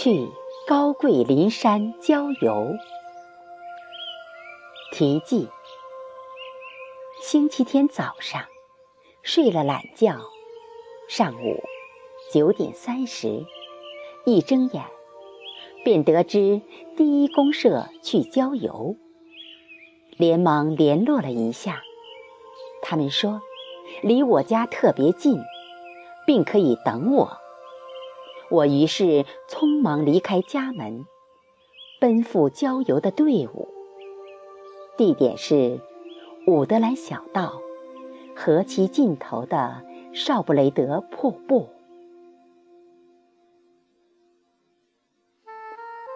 去高贵林山郊游。题记：星期天早上睡了懒觉，上午九点三十一睁眼，便得知第一公社去郊游，连忙联络了一下，他们说离我家特别近，并可以等我。我于是匆忙离开家门，奔赴郊游的队伍。地点是伍德兰小道河其尽头的少布雷德瀑布。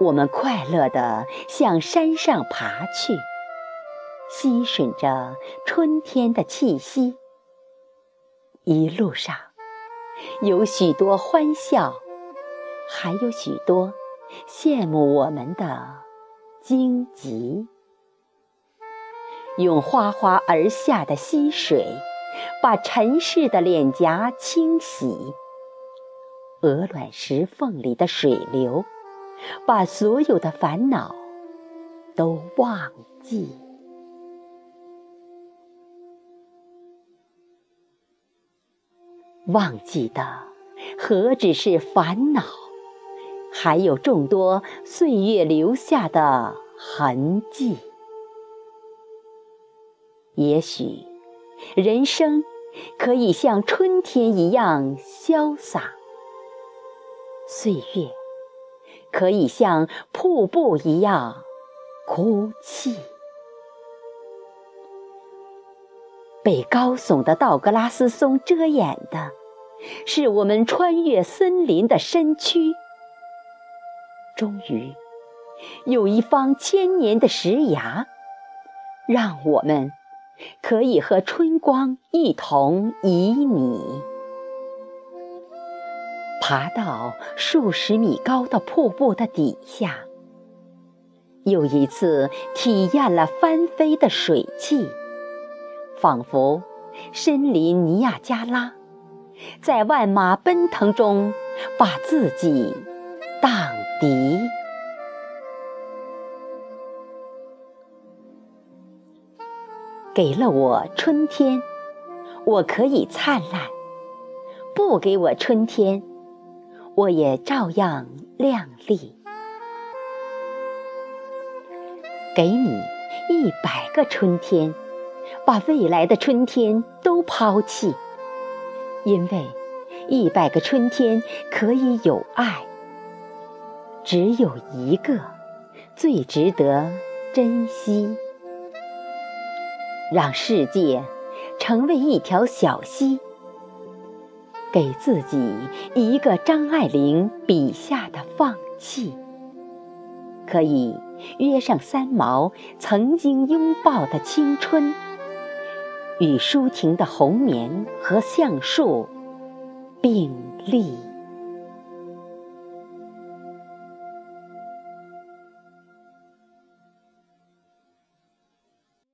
我们快乐地向山上爬去，吸吮着春天的气息。一路上有许多欢笑。还有许多羡慕我们的荆棘，用哗哗而下的溪水，把尘世的脸颊清洗；鹅卵石缝里的水流，把所有的烦恼都忘记。忘记的何止是烦恼？还有众多岁月留下的痕迹。也许，人生可以像春天一样潇洒，岁月可以像瀑布一样哭泣。被高耸的道格拉斯松遮掩的，是我们穿越森林的身躯。终于，有一方千年的石崖，让我们可以和春光一同旖旎。爬到数十米高的瀑布的底下，又一次体验了翻飞的水汽，仿佛身临尼亚加拉，在万马奔腾中把自己荡。笛给了我春天，我可以灿烂；不给我春天，我也照样亮丽。给你一百个春天，把未来的春天都抛弃，因为一百个春天可以有爱。只有一个最值得珍惜，让世界成为一条小溪，给自己一个张爱玲笔下的放弃，可以约上三毛曾经拥抱的青春，与舒婷的红棉和橡树并立。